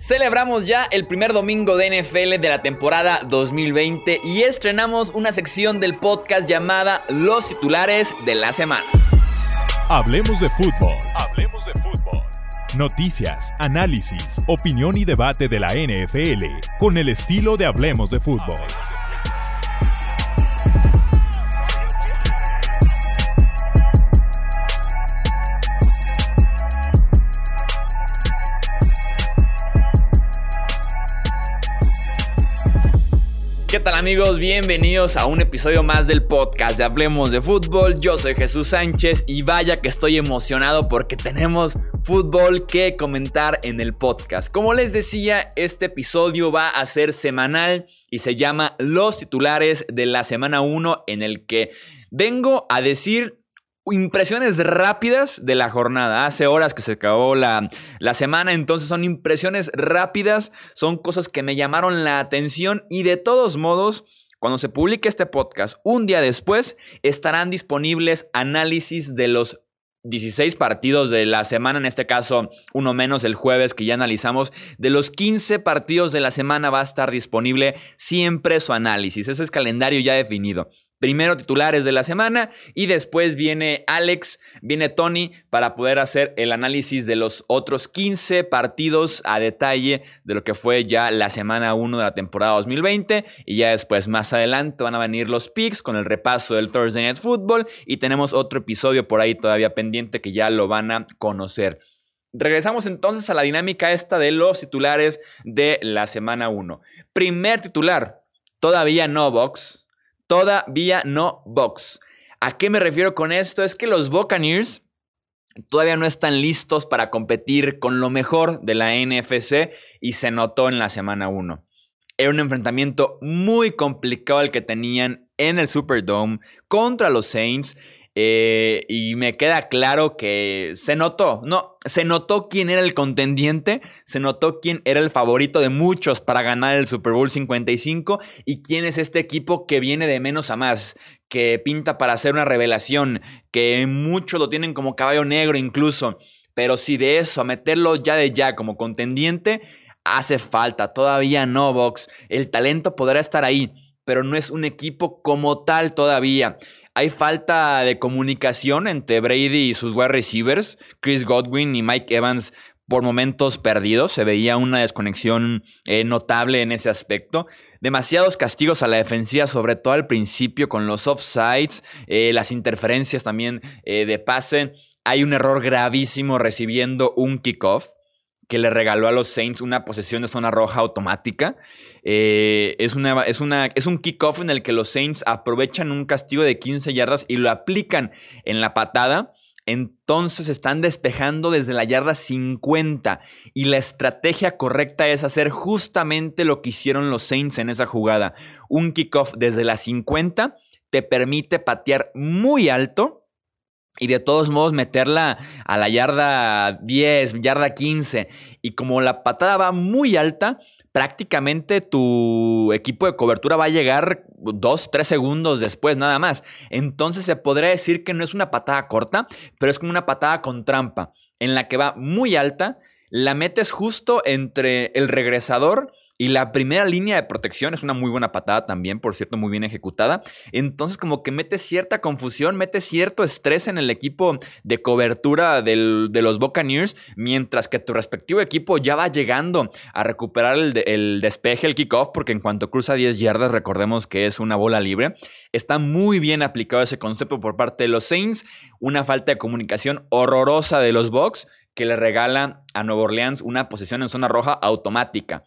Celebramos ya el primer domingo de NFL de la temporada 2020 y estrenamos una sección del podcast llamada Los titulares de la semana. Hablemos de fútbol. Hablemos de fútbol. Noticias, análisis, opinión y debate de la NFL con el estilo de Hablemos de fútbol. ¿Qué tal amigos? Bienvenidos a un episodio más del podcast de Hablemos de Fútbol. Yo soy Jesús Sánchez y vaya que estoy emocionado porque tenemos fútbol que comentar en el podcast. Como les decía, este episodio va a ser semanal y se llama Los titulares de la semana 1 en el que vengo a decir impresiones rápidas de la jornada. Hace horas que se acabó la, la, semana, entonces son impresiones rápidas, son cosas que me llamaron la atención y de todos modos, cuando se publique este podcast, un día después, estarán disponibles análisis de los 16 partidos de la semana, en este caso uno menos el jueves que ya analizamos, de los 15 partidos de la semana va a estar disponible siempre su análisis. Ese es calendario ya definido. Primero titulares de la semana y después viene Alex, viene Tony para poder hacer el análisis de los otros 15 partidos a detalle de lo que fue ya la semana 1 de la temporada 2020 y ya después más adelante van a venir los picks con el repaso del Thursday Night Football y tenemos otro episodio por ahí todavía pendiente que ya lo van a conocer. Regresamos entonces a la dinámica esta de los titulares de la semana 1. Primer titular, todavía no box todavía no box. ¿A qué me refiero con esto? Es que los Buccaneers todavía no están listos para competir con lo mejor de la NFC y se notó en la semana 1. Era un enfrentamiento muy complicado el que tenían en el Superdome contra los Saints eh, y me queda claro que se notó, no, se notó quién era el contendiente, se notó quién era el favorito de muchos para ganar el Super Bowl 55 y quién es este equipo que viene de menos a más, que pinta para hacer una revelación, que muchos lo tienen como caballo negro incluso, pero si de eso, meterlo ya de ya como contendiente, hace falta, todavía no, Box, el talento podrá estar ahí pero no es un equipo como tal todavía. Hay falta de comunicación entre Brady y sus wide receivers, Chris Godwin y Mike Evans por momentos perdidos, se veía una desconexión eh, notable en ese aspecto. Demasiados castigos a la defensiva, sobre todo al principio con los offsides, eh, las interferencias también eh, de pase. Hay un error gravísimo recibiendo un kickoff que le regaló a los Saints una posesión de zona roja automática. Eh, es, una, es, una, es un kickoff en el que los Saints aprovechan un castigo de 15 yardas y lo aplican en la patada. Entonces están despejando desde la yarda 50 y la estrategia correcta es hacer justamente lo que hicieron los Saints en esa jugada. Un kickoff desde la 50 te permite patear muy alto y de todos modos meterla a la yarda 10, yarda 15. Y como la patada va muy alta, prácticamente tu equipo de cobertura va a llegar 2, 3 segundos después, nada más. Entonces se podría decir que no es una patada corta, pero es como una patada con trampa, en la que va muy alta, la metes justo entre el regresador y la primera línea de protección es una muy buena patada también, por cierto, muy bien ejecutada. Entonces como que mete cierta confusión, mete cierto estrés en el equipo de cobertura de los Buccaneers, mientras que tu respectivo equipo ya va llegando a recuperar el, el despeje, el kickoff, porque en cuanto cruza 10 yardas, recordemos que es una bola libre. Está muy bien aplicado ese concepto por parte de los Saints. Una falta de comunicación horrorosa de los Bucks que le regala a Nueva Orleans una posición en zona roja automática.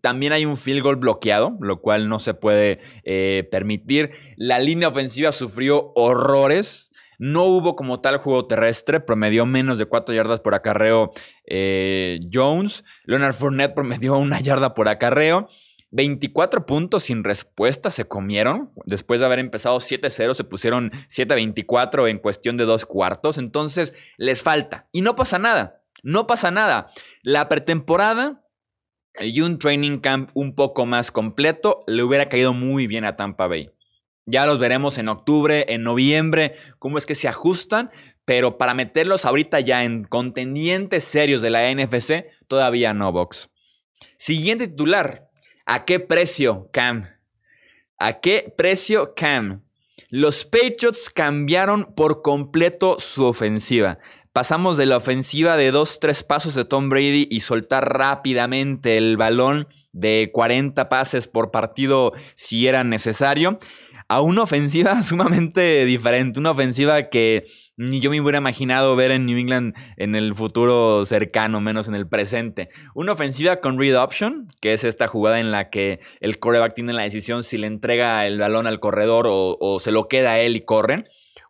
También hay un field goal bloqueado, lo cual no se puede eh, permitir. La línea ofensiva sufrió horrores. No hubo como tal juego terrestre, promedió menos de 4 yardas por acarreo eh, Jones. Leonard Fournette promedió una yarda por acarreo. 24 puntos sin respuesta se comieron. Después de haber empezado 7-0, se pusieron 7-24 en cuestión de dos cuartos. Entonces, les falta. Y no pasa nada. No pasa nada. La pretemporada y un training camp un poco más completo le hubiera caído muy bien a Tampa Bay. Ya los veremos en octubre, en noviembre, cómo es que se ajustan, pero para meterlos ahorita ya en contendientes serios de la NFC, todavía no, Box. Siguiente titular. ¿A qué precio, Cam? ¿A qué precio, Cam? Los Patriots cambiaron por completo su ofensiva. Pasamos de la ofensiva de dos, tres pasos de Tom Brady y soltar rápidamente el balón de 40 pases por partido si era necesario, a una ofensiva sumamente diferente, una ofensiva que ni yo me hubiera imaginado ver en New England en el futuro cercano, menos en el presente. Una ofensiva con read option, que es esta jugada en la que el coreback tiene la decisión si le entrega el balón al corredor o, o se lo queda a él y corren.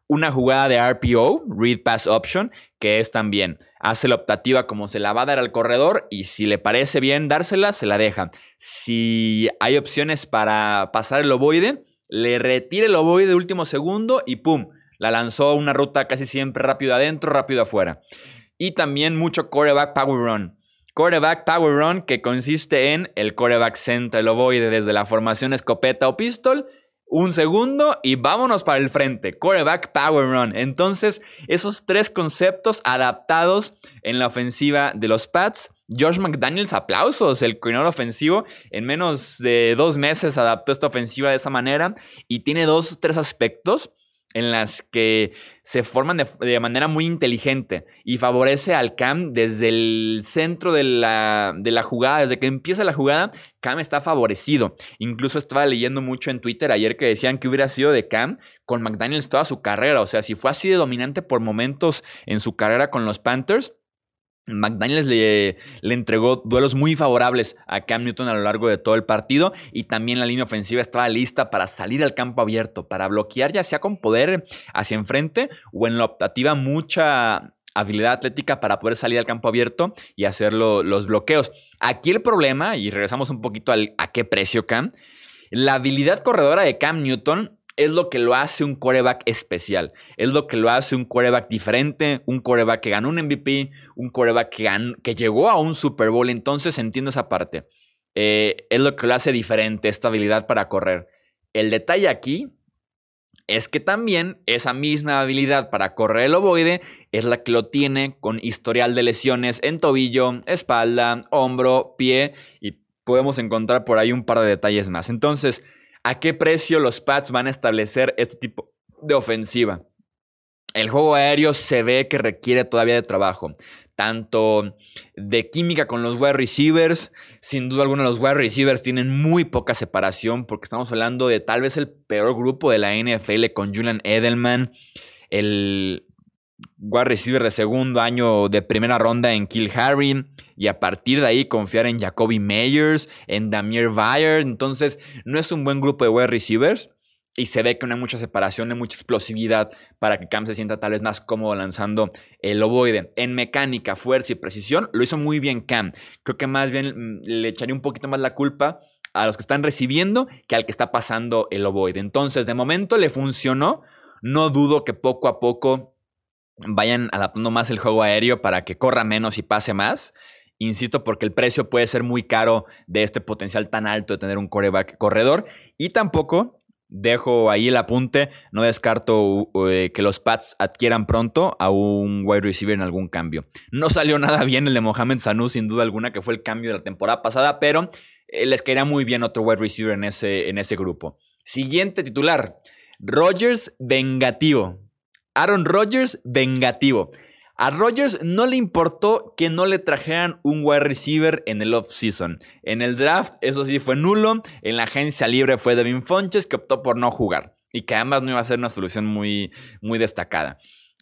Una jugada de RPO, read pass option, que es también hace la optativa como se la va a dar al corredor y si le parece bien dársela, se la deja. Si hay opciones para pasar el ovoide, le retira el ovoide de último segundo y ¡pum! La lanzó una ruta casi siempre rápido adentro, rápido afuera. Y también mucho coreback power run. Coreback power run que consiste en el coreback centra el ovoide desde la formación escopeta o pistol un segundo y vámonos para el frente. Coreback Power Run. Entonces, esos tres conceptos adaptados en la ofensiva de los Pats. Josh McDaniels, aplausos, el coordinador ofensivo. En menos de dos meses adaptó esta ofensiva de esa manera y tiene dos, tres aspectos en las que se forman de, manera muy inteligente y favorece al Cam desde el centro de la, de la, jugada, desde que empieza la jugada, Cam está favorecido. Incluso estaba leyendo mucho en Twitter ayer que decían que hubiera sido de Cam con McDaniels toda su carrera, o sea, si fue así de dominante por momentos en su carrera con los Panthers, McDaniels le, le, entregó duelos muy favorables a Cam Newton a lo largo de todo el partido y también la línea ofensiva estaba lista para salir al campo abierto, para bloquear ya sea con poder hacia enfrente o en la optativa mucha habilidad atlética para poder salir al campo abierto y hacer los bloqueos. Aquí el problema, y regresamos un poquito al a qué precio Cam, la habilidad corredora de Cam Newton es lo que lo hace un coreback especial. Es lo que lo hace un coreback diferente, un coreback que ganó un MVP, un coreback que, llegó a un Super Bowl. Entonces entiendo esa parte. Eh, es lo que lo hace diferente, esta habilidad para correr. El detalle aquí es que también esa misma habilidad para correr el ovoide es la que lo tiene con historial de lesiones en tobillo, espalda, hombro, pie y podemos encontrar por ahí un par de detalles más. Entonces, ¿A qué precio los Pats van a establecer este tipo de ofensiva? El juego aéreo se ve que requiere todavía de trabajo, tanto de química con los wide receivers. Sin duda alguna, los wide receivers tienen muy poca separación porque estamos hablando de tal vez el peor grupo de la NFL con Julian Edelman, el wide receiver de segundo año de primera ronda en Kill Harry y a partir de ahí confiar en Jacoby Meyers, en Damier Bayer. Entonces, no es un buen grupo de wide receivers y se ve que no hay mucha separación, no hay mucha explosividad para que Cam se sienta tal vez más cómodo lanzando el ovoide. En mecánica, fuerza y precisión, lo hizo muy bien Cam. Creo que más bien mm, le echaría un poquito más la culpa a los que están recibiendo que al que está pasando el ovoide. Entonces, de momento le funcionó. No dudo que poco a poco vayan adaptando más el juego aéreo para que corra menos y pase más. Insisto, porque el precio puede ser muy caro de este potencial tan alto de tener un coreback corredor. Y tampoco dejo ahí el apunte. No descarto eh, que los Pats adquieran pronto a un wide receiver en algún cambio. No salió nada bien el de Mohamed Sanu, sin duda alguna, que fue el cambio de la temporada pasada, pero eh, les caería muy bien otro wide receiver en ese, en ese grupo. Siguiente titular. Rogers vengativo. Aaron Rodgers vengativo. A Rodgers no le importó que no le trajeran un wide receiver en el off-season. En el draft, eso sí fue nulo. En la agencia libre fue Devin Fonches, que optó por no jugar. Y que además no iba a ser una solución muy, muy destacada.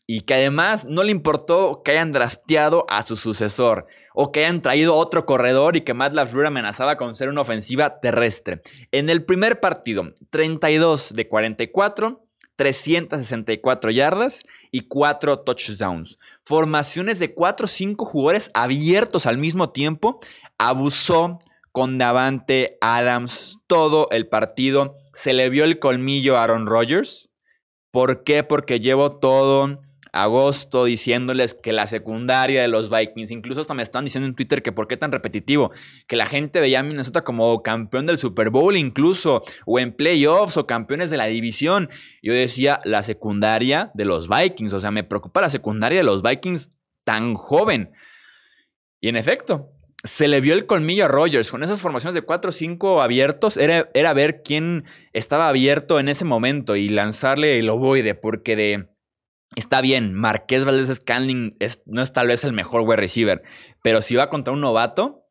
Y que además no le importó que hayan drafteado a su sucesor. O que hayan traído otro corredor y que Matt LaFleur amenazaba con ser una ofensiva terrestre. En el primer partido, 32 de 44 364 yardas y 4 touchdowns. Formaciones de 4 o 5 jugadores abiertos al mismo tiempo. Abusó con Davante Adams todo el partido. Se le vio el colmillo a Aaron Rodgers. ¿Por qué? Porque llevo todo agosto diciéndoles que la secundaria de los Vikings, incluso hasta me estaban diciendo en Twitter que por qué tan repetitivo, que la gente veía a Minnesota como campeón del Super Bowl incluso, o en playoffs o campeones de la división. Yo decía la secundaria de los Vikings, o sea, me preocupa la secundaria de los Vikings tan joven. Y en efecto, se le vio el colmillo a Rogers con esas formaciones de 4-5 abiertos. Era, era, ver quién estaba abierto en ese momento y lanzarle el ovoide, porque de. Está bien, Marqués Valdés Scanling no es tal vez el mejor wide receiver, pero si va contra un novato,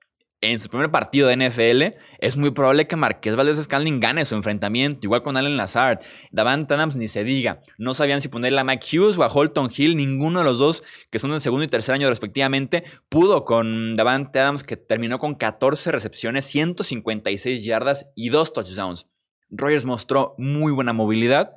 en su primer partido de NFL, es muy probable que Marqués Valdez Scalding gane su enfrentamiento, igual con Allen Lazard. Davant Adams ni se diga. No sabían si ponerle a Mike Hughes o a Holton Hill. Ninguno de los dos, que son del segundo y tercer año respectivamente, pudo con Davant Adams, que terminó con 14 recepciones, 156 yardas y 2 touchdowns. Rogers mostró muy buena movilidad,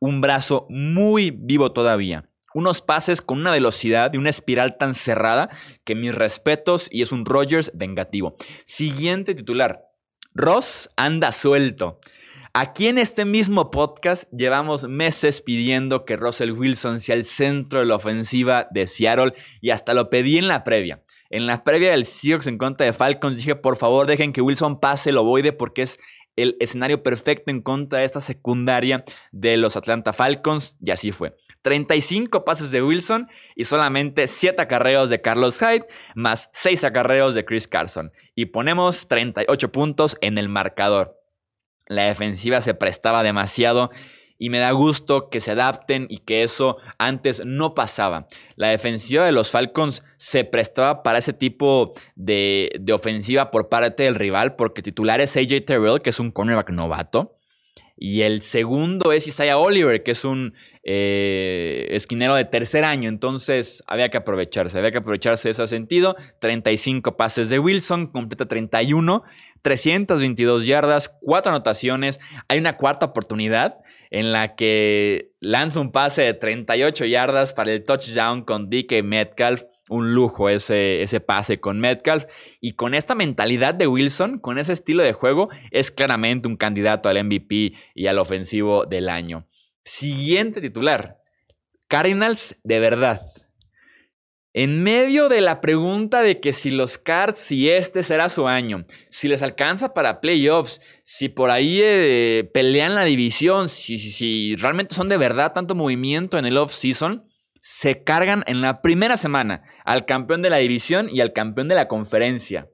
un brazo muy vivo todavía unos pases con una velocidad y una espiral tan cerrada que mis respetos y es un Rogers vengativo. Siguiente titular. Ross anda suelto. Aquí en este mismo podcast llevamos meses pidiendo que Russell Wilson sea el centro de la ofensiva de Seattle y hasta lo pedí en la previa. En la previa del Seahawks en contra de Falcons dije, por favor dejen que Wilson pase el ovoide porque es el escenario perfecto en contra de esta secundaria de los Atlanta Falcons y así fue. 35 pases de Wilson y solamente 7 acarreos de Carlos Hyde, más 6 acarreos de Chris Carson. Y ponemos 38 puntos en el marcador. La defensiva se prestaba demasiado y me da gusto que se adapten y que eso antes no pasaba. La defensiva de los Falcons se prestaba para ese tipo de, de ofensiva por parte del rival porque titular es AJ Terrell, que es un cornerback novato. Y el segundo es Isaiah Oliver, que es un eh, esquinero de tercer año. Entonces había que aprovecharse, había que aprovecharse de ese sentido. 35 pases de Wilson, completa 31, 322 yardas, 4 anotaciones. Hay una cuarta oportunidad en la que lanza un pase de 38 yardas para el touchdown con DK Metcalf un lujo ese, ese pase con Metcalf. Y con esta mentalidad de Wilson, con ese estilo de juego, es claramente un candidato al MVP y al ofensivo del año. Siguiente titular. Cardinals de verdad. En medio de la pregunta de que si los Cards, si este será su año, si les alcanza para playoffs, si por ahí eh, pelean la división, si, si, si realmente son de verdad tanto movimiento en el off-season, se cargan en la primera semana al campeón de la división y al campeón de la conferencia.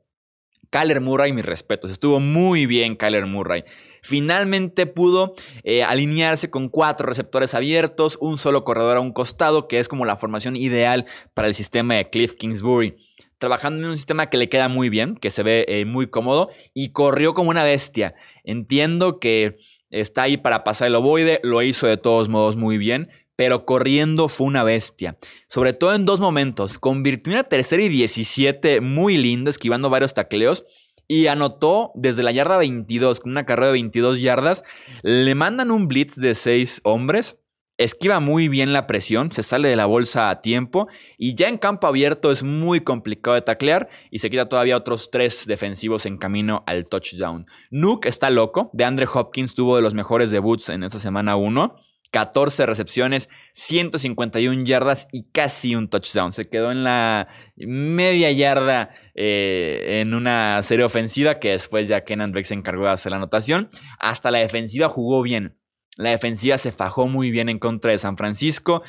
Kyler Murray, mis respetos, estuvo muy bien Kyler Murray. Finalmente pudo eh, alinearse con cuatro receptores abiertos, un solo corredor a un costado, que es como la formación ideal para el sistema de Cliff Kingsbury. Trabajando en un sistema que le queda muy bien, que se ve eh, muy cómodo, y corrió como una bestia. Entiendo que está ahí para pasar el ovoide, lo hizo de todos modos muy bien, pero corriendo fue una bestia. Sobre todo en dos momentos. Convirtió una tercera y 17 muy lindo, esquivando varios tacleos. Y anotó desde la yarda 22, con una carrera de 22 yardas. Le mandan un blitz de 6 hombres. Esquiva muy bien la presión, se sale de la bolsa a tiempo y ya en campo abierto es muy complicado de taclear y se quita todavía otros tres defensivos en camino al touchdown. Nuke está loco, de Andre Hopkins tuvo de los mejores debuts en esta semana 1 14 recepciones, 151 yardas y casi un touchdown. Se quedó en la media yarda eh, en una serie ofensiva que después ya Kenan Drake se encargó de hacer la anotación. Hasta la defensiva jugó bien. La defensiva se fajó muy bien en contra de San Francisco.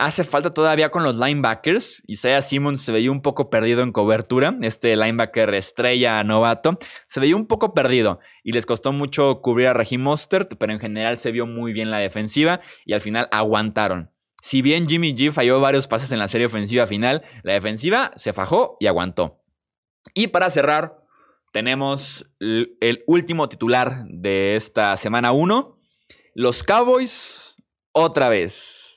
Hace falta todavía con los linebackers. Isaiah Simmons se veía un poco perdido en cobertura. Este linebacker estrella novato se veía un poco perdido y les costó mucho cubrir a Raheem Mostert, pero en general se vio muy bien la defensiva y al final aguantaron. Si bien Jimmy G falló varios pases en la serie ofensiva final, la defensiva se fajó y aguantó. Y para cerrar, tenemos el último titular de esta semana 1. Los Cowboys otra vez.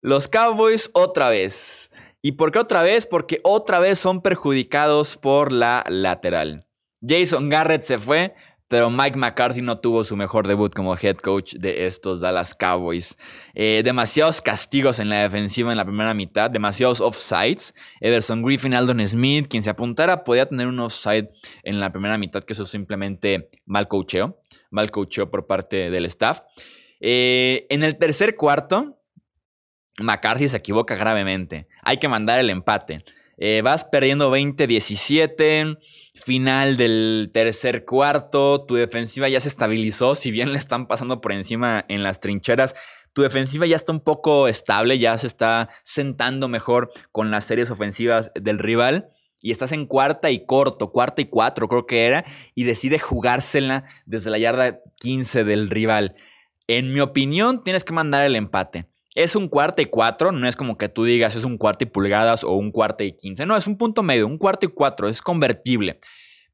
Los Cowboys otra vez. ¿Y por qué otra vez? Porque otra vez son perjudicados por la lateral. Jason Garrett se fue, pero Mike McCarthy no tuvo su mejor debut como head coach de estos Dallas Cowboys. Eh, demasiados castigos en la defensiva en la primera mitad, demasiados offsides. Ederson Griffin, Aldon Smith, quien se apuntara, podía tener un offside en la primera mitad, que eso es simplemente mal coacheo, mal coacheo por parte del staff. Eh, en el tercer cuarto, McCarthy se equivoca gravemente. Hay que mandar el empate. Eh, vas perdiendo 20-17. Final del tercer cuarto. Tu defensiva ya se estabilizó. Si bien le están pasando por encima en las trincheras, tu defensiva ya está un poco estable. Ya se está sentando mejor con las series ofensivas del rival. y estás en cuarta y corto, cuarta y cuatro creo que era, y decide jugársela desde la yarda 15 del rival. En mi opinión, tienes que mandar el empate. Es un cuarto y cuatro, no es como que tú digas es un cuarto y pulgadas o un cuarto y quince. No, es un punto medio, un cuarto y cuatro, es convertible.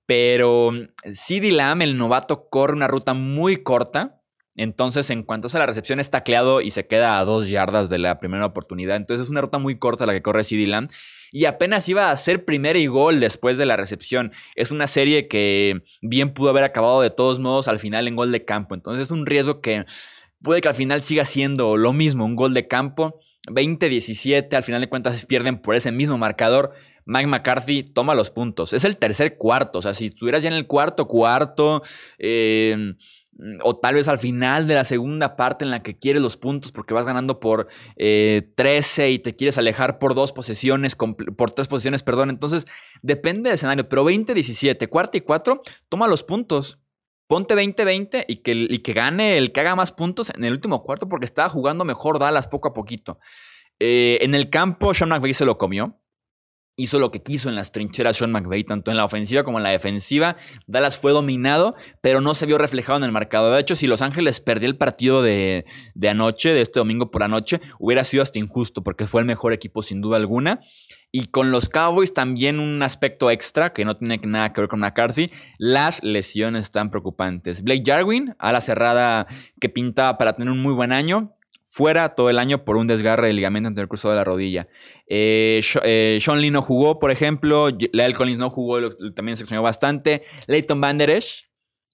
Pero CD Lamb, el novato, corre una ruta muy corta. Entonces, en cuanto a la recepción, es tacleado y se queda a dos yardas de la primera oportunidad. Entonces, es una ruta muy corta la que corre CD Lamb. Y apenas iba a ser primera y gol después de la recepción. Es una serie que bien pudo haber acabado de todos modos al final en gol de campo. Entonces, es un riesgo que puede que al final siga siendo lo mismo, un gol de campo. 20-17, al final de cuentas pierden por ese mismo marcador. Mike McCarthy toma los puntos. Es el tercer cuarto. O sea, si estuvieras ya en el cuarto cuarto, eh, o tal vez al final de la segunda parte en la que quieres los puntos porque vas ganando por 13 eh, y te quieres alejar por dos posesiones, por tres posiciones, perdón. Entonces, depende del escenario. Pero 20-17, cuarto y cuatro, toma los puntos. Ponte 20-20 y que, y que gane el que haga más puntos en el último cuarto porque estaba jugando mejor Dallas poco a poquito. Eh, en el campo, Sean McVay se lo comió hizo lo que quiso en las trincheras Sean McVay, tanto en la ofensiva como en la defensiva. Dallas fue dominado, pero no se vio reflejado en el mercado. De hecho, si Los Ángeles perdió el partido de, de anoche, de este domingo por la noche, hubiera sido hasta injusto, porque fue el mejor equipo sin duda alguna. Y con los Cowboys también un aspecto extra que no tiene nada que ver con McCarthy, las lesiones están preocupantes. Blake Jarwin, a la cerrada que pinta para tener un muy buen año, fuera todo el año por un desgarre del ligamento el cruzado de la rodilla. Eh, eh, Sean Lee no jugó, por ejemplo. Lyle Collins no jugó, también se extrañó bastante. Leighton Banderesh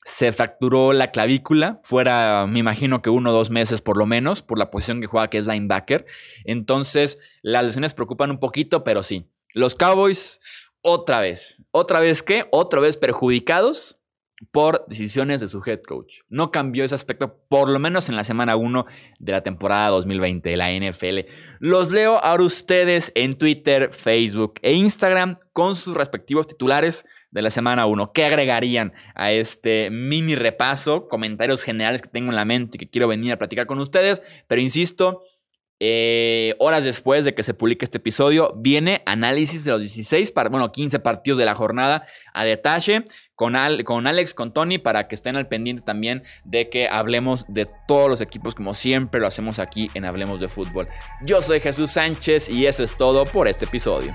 se fracturó la clavícula, fuera, me imagino que uno o dos meses por lo menos, por la posición que juega, que es linebacker. Entonces, las lesiones preocupan un poquito, pero sí. Los Cowboys, otra vez. ¿Otra vez qué? Otra vez perjudicados por decisiones de su head coach. No cambió ese aspecto, por lo menos en la semana 1 de la temporada 2020 de la NFL. Los leo ahora ustedes en Twitter, Facebook e Instagram con sus respectivos titulares de la semana 1. ¿Qué agregarían a este mini repaso? Comentarios generales que tengo en la mente y que quiero venir a platicar con ustedes. Pero insisto, eh, horas después de que se publique este episodio, viene análisis de los 16, bueno, 15 partidos de la jornada a detalle con, con Alex, con Tony, para que estén al pendiente también de que hablemos de todos los equipos como siempre lo hacemos aquí en Hablemos de Fútbol. Yo soy Jesús Sánchez y eso es todo por este episodio.